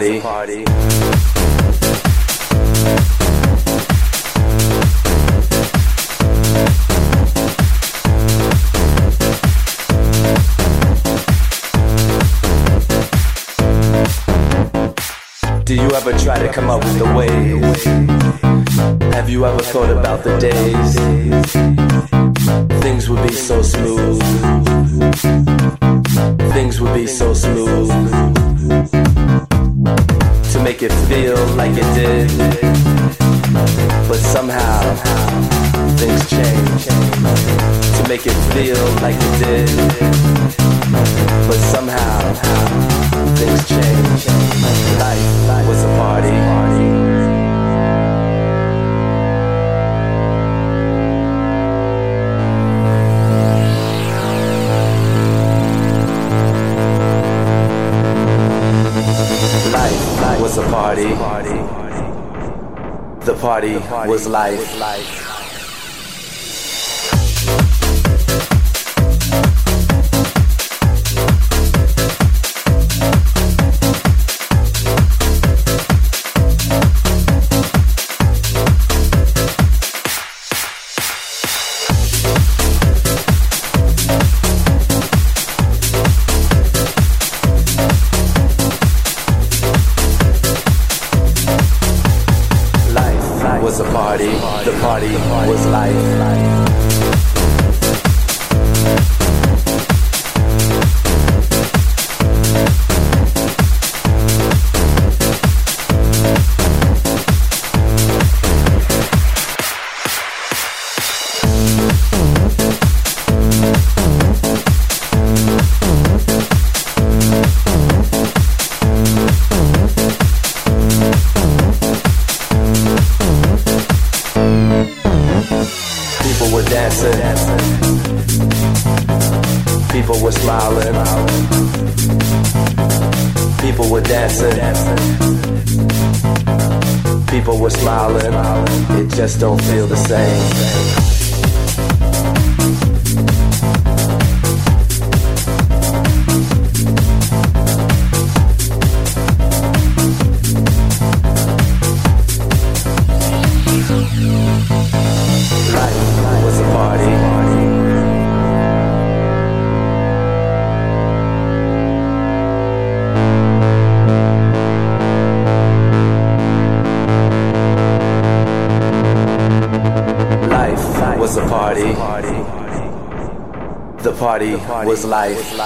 Party. Do you ever try to come up with the ways? Have you ever thought about the days? Things would be so smooth. Things would be so smooth make it feel like it did. But somehow, things change to make it feel like it did. But somehow, things change. Life was a party. was a party. The party was life. Party was life.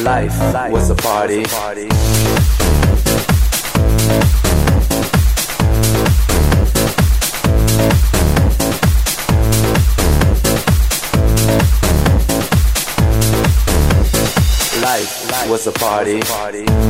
Life was a party. A party.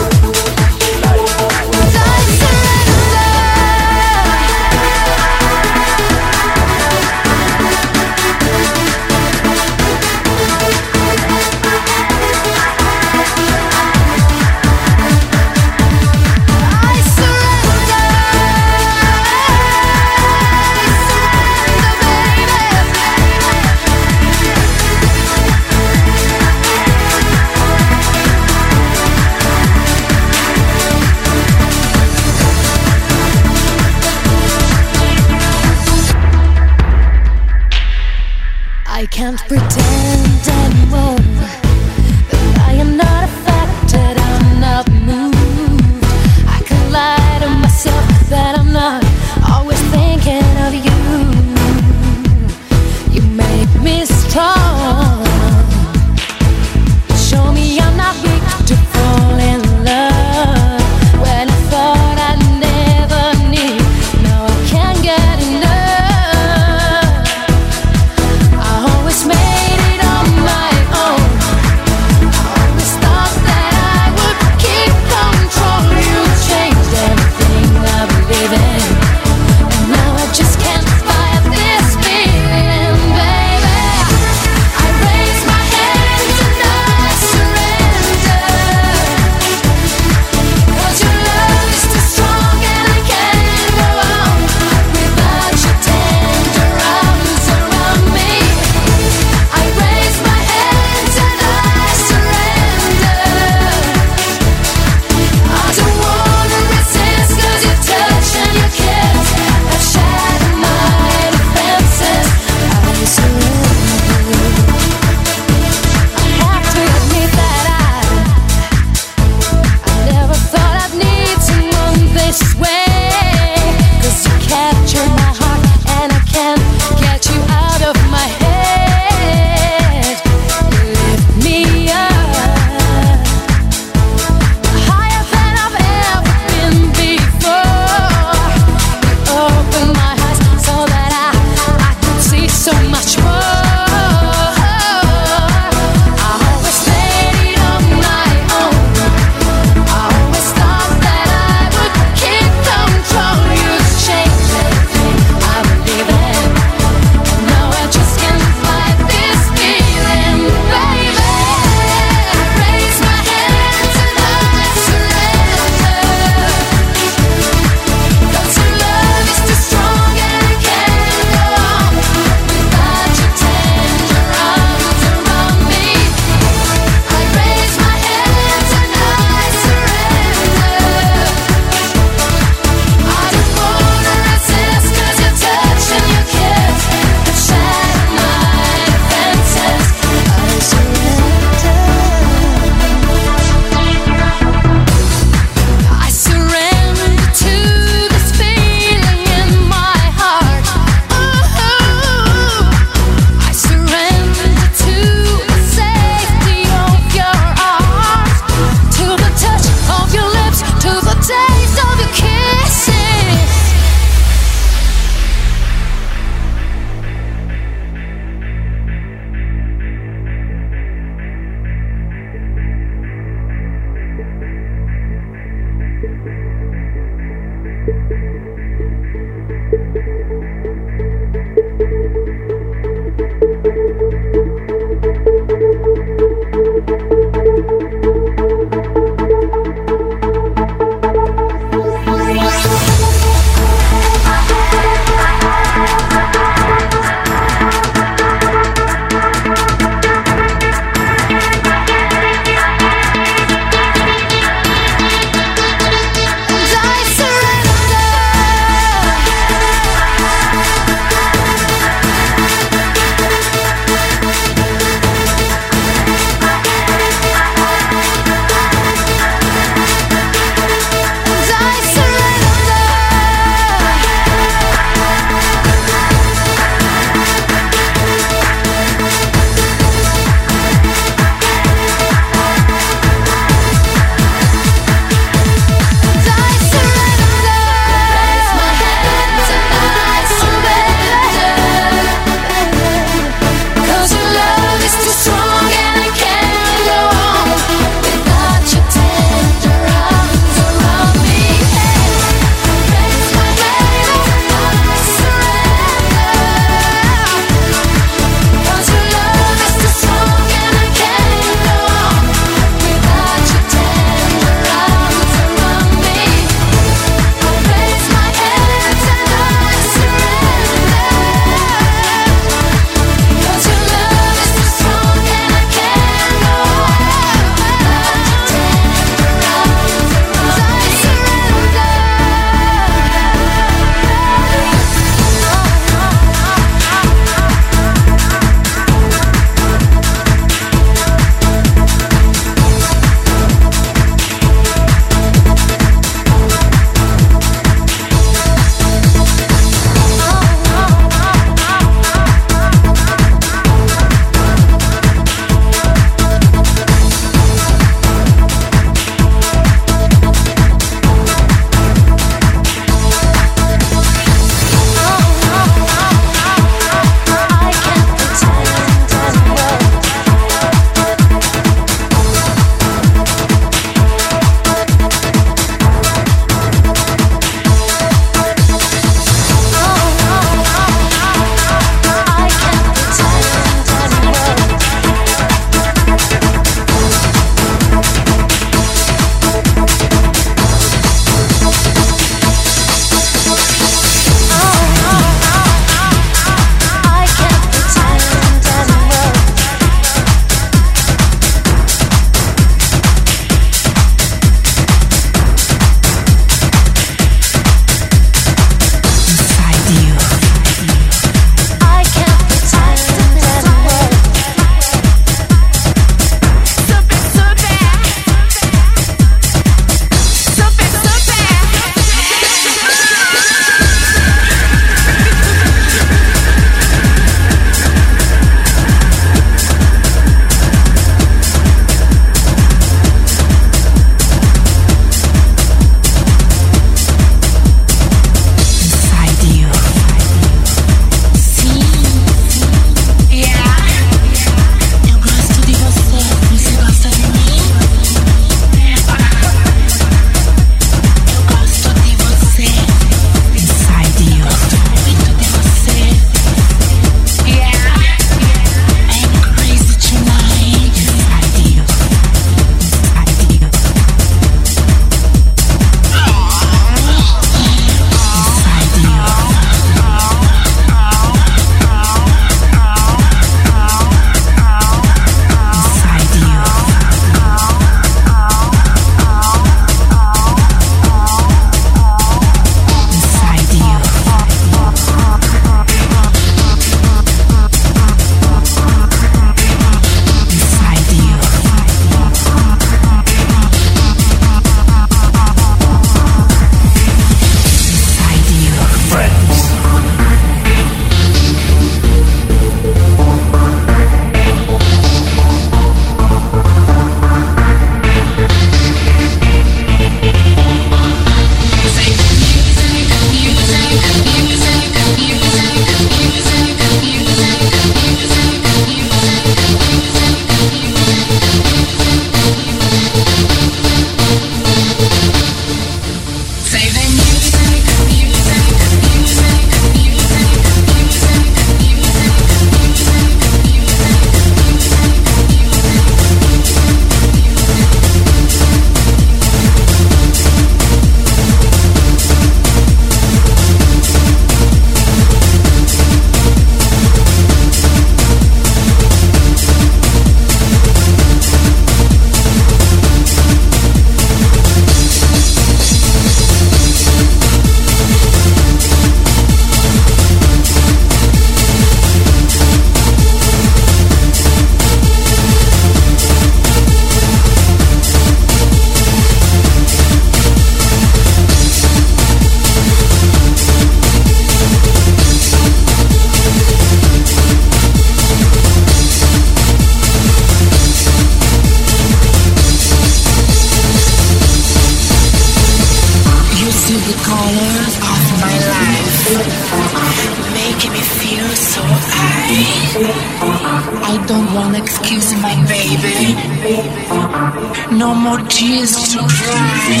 no more tears to cry.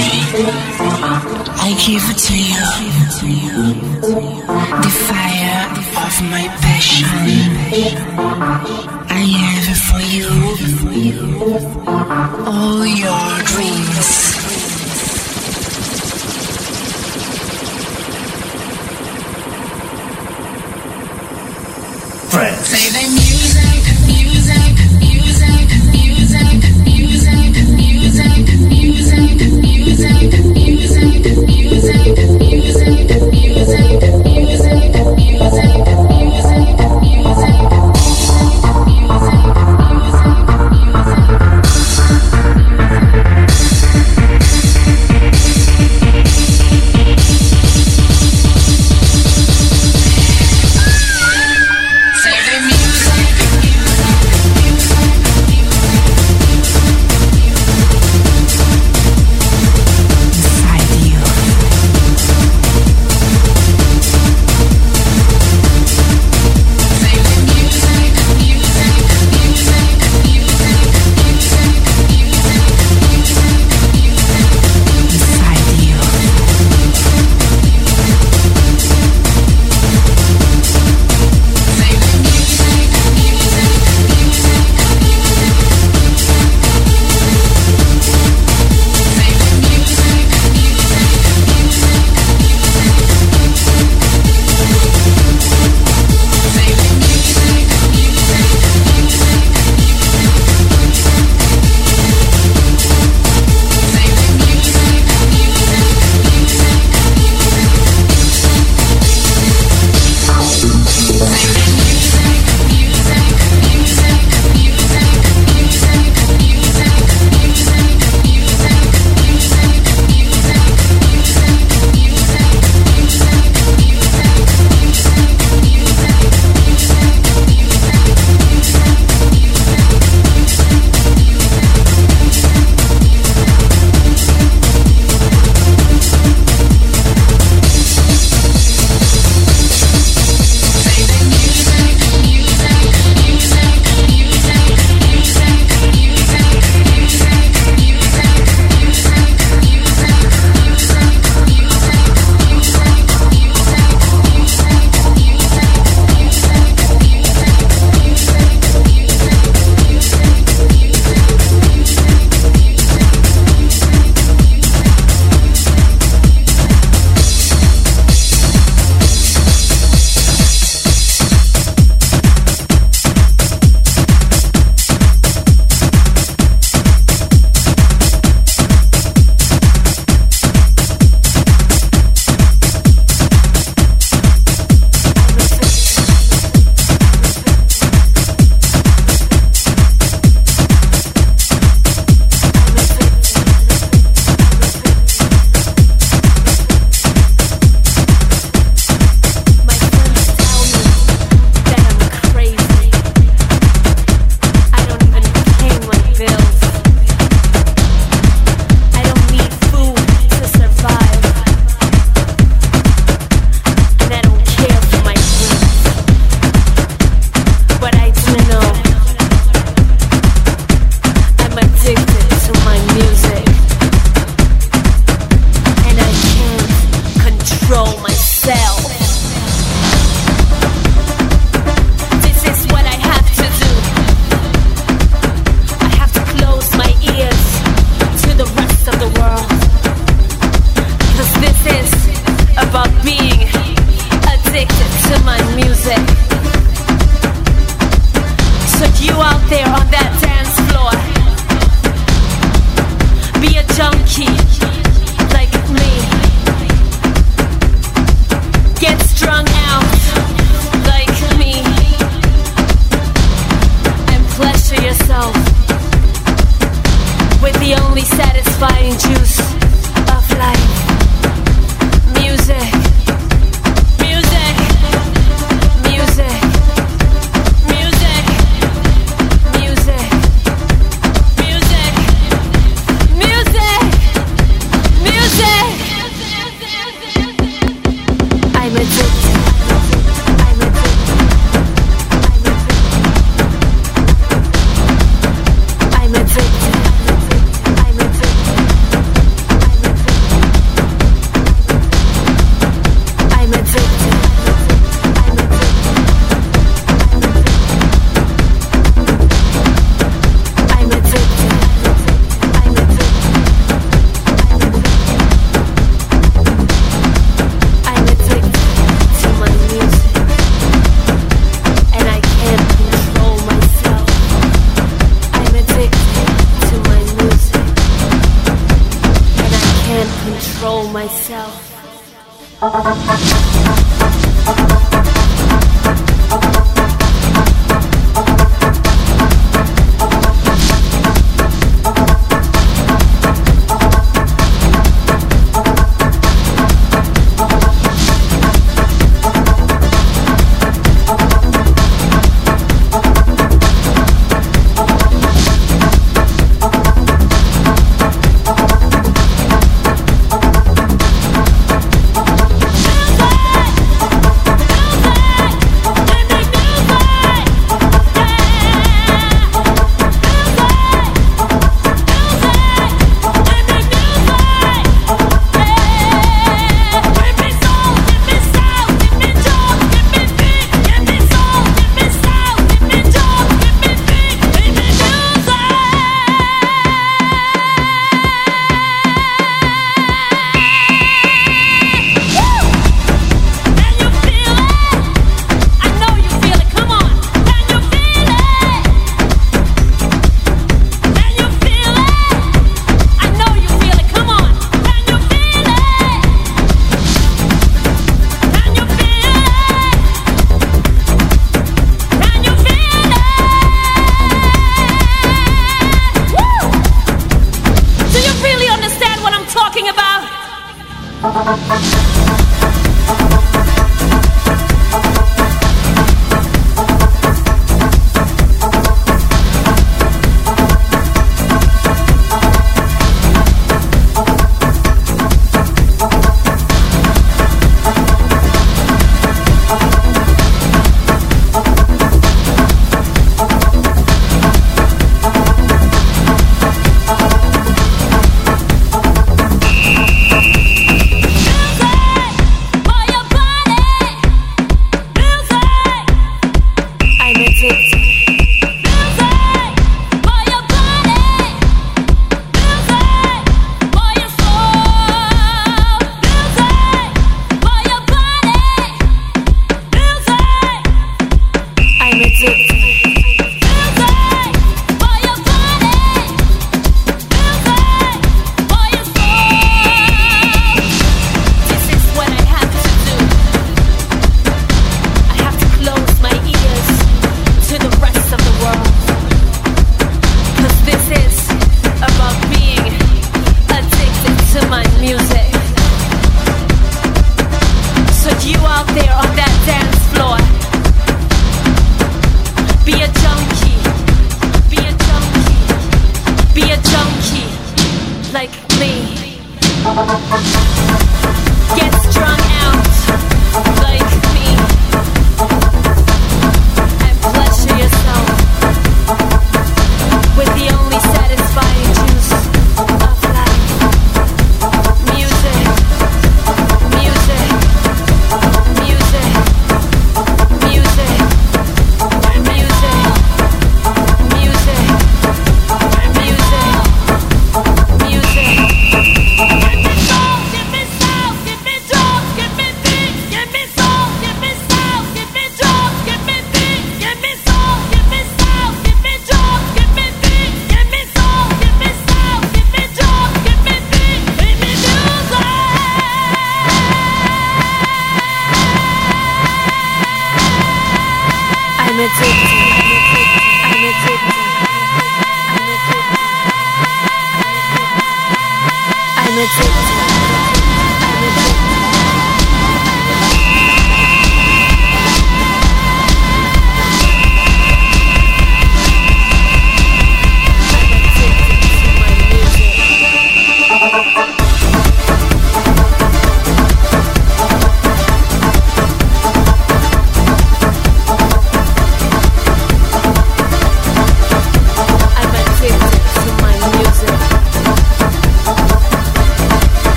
I give it to you. The fire of my passion. I have for you all your dreams.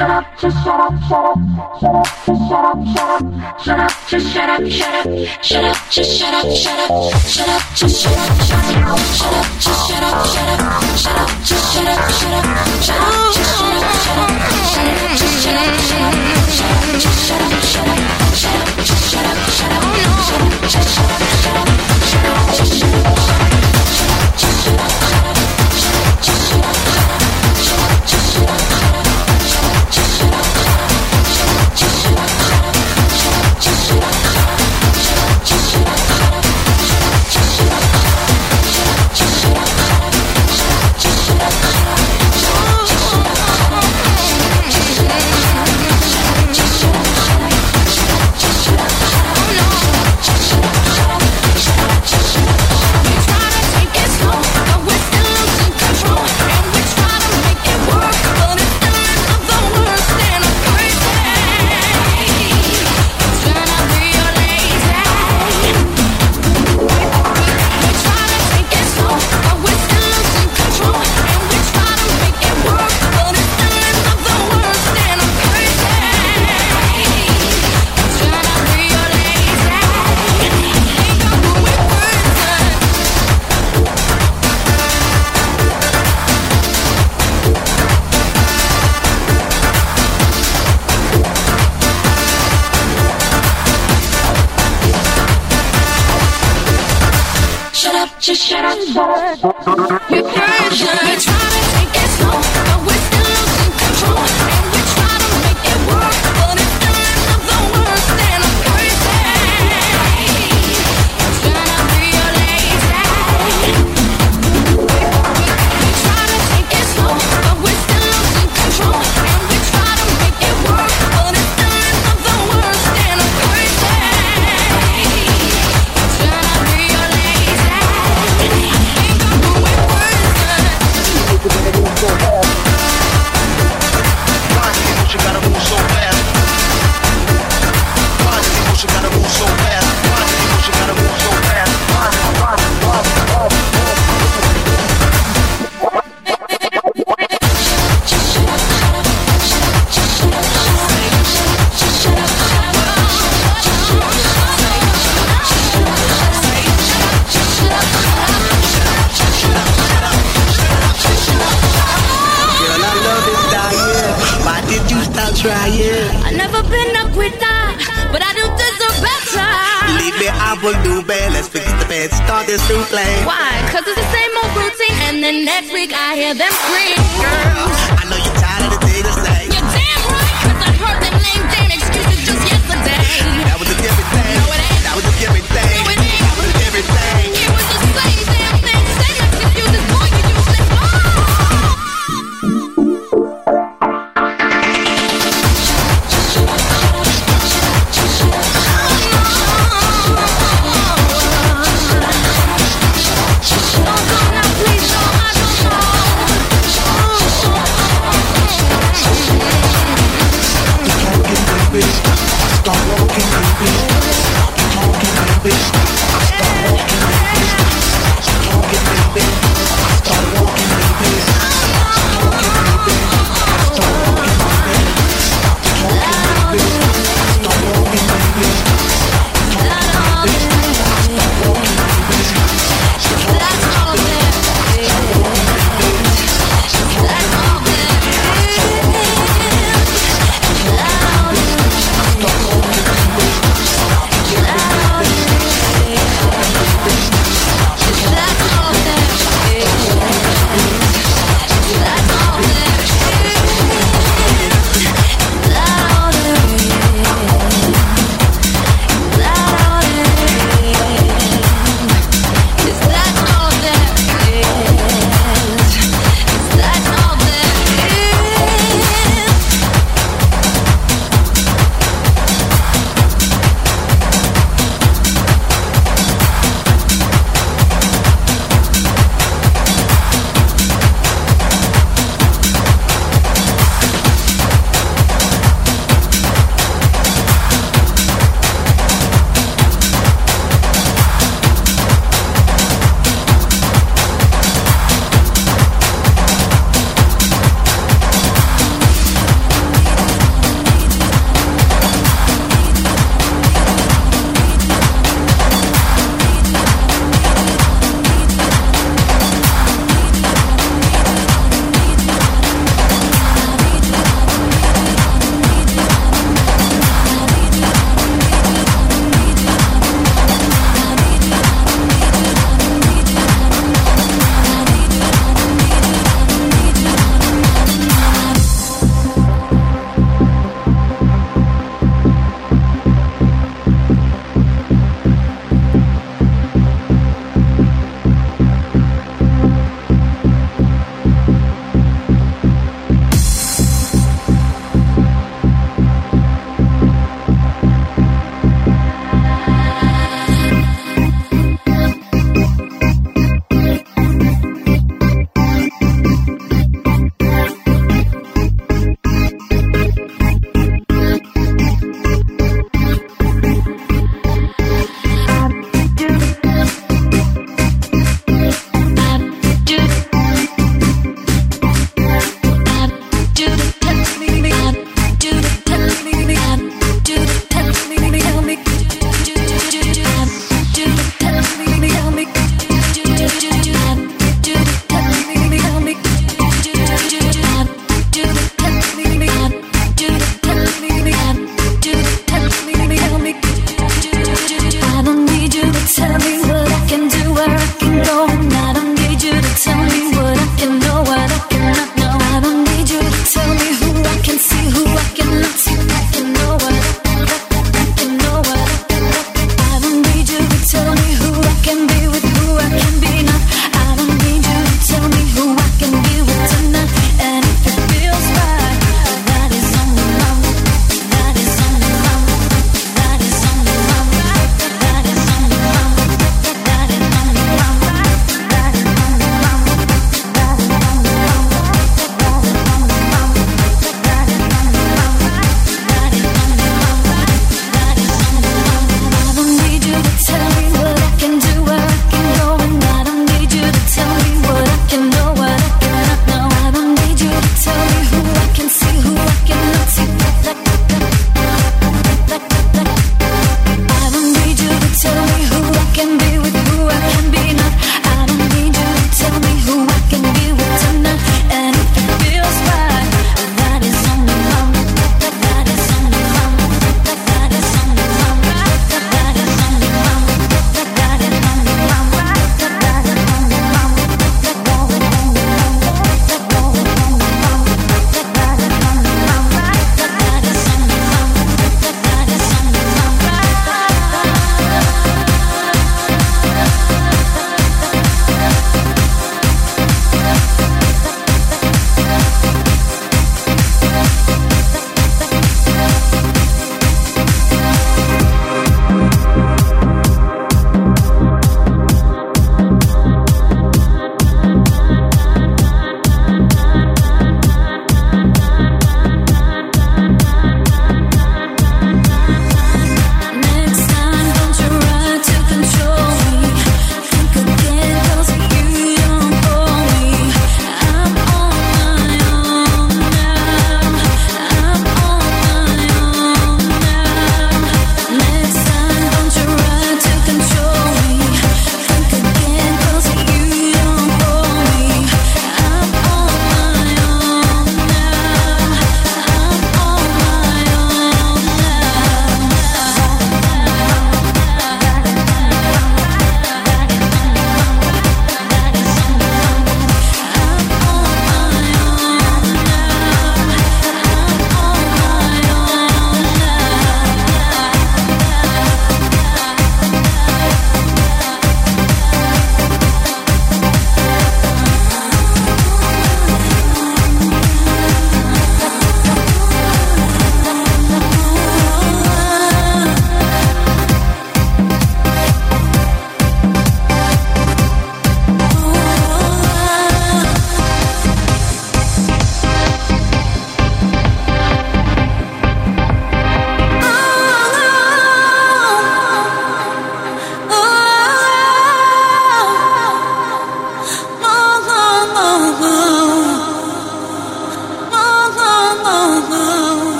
shut up, just shut up, shut up, shut up, just shut up, shut up, shut up, shut up, just shut up, shut up, shut up, just shut up, shut up, shut up, just shut up, shut up, shut up, just shut up, shut up, shut up, Shut up! just shut up, shut up, shut up, shut just shut up, shut up, shut up, just shut up. them pretty girls.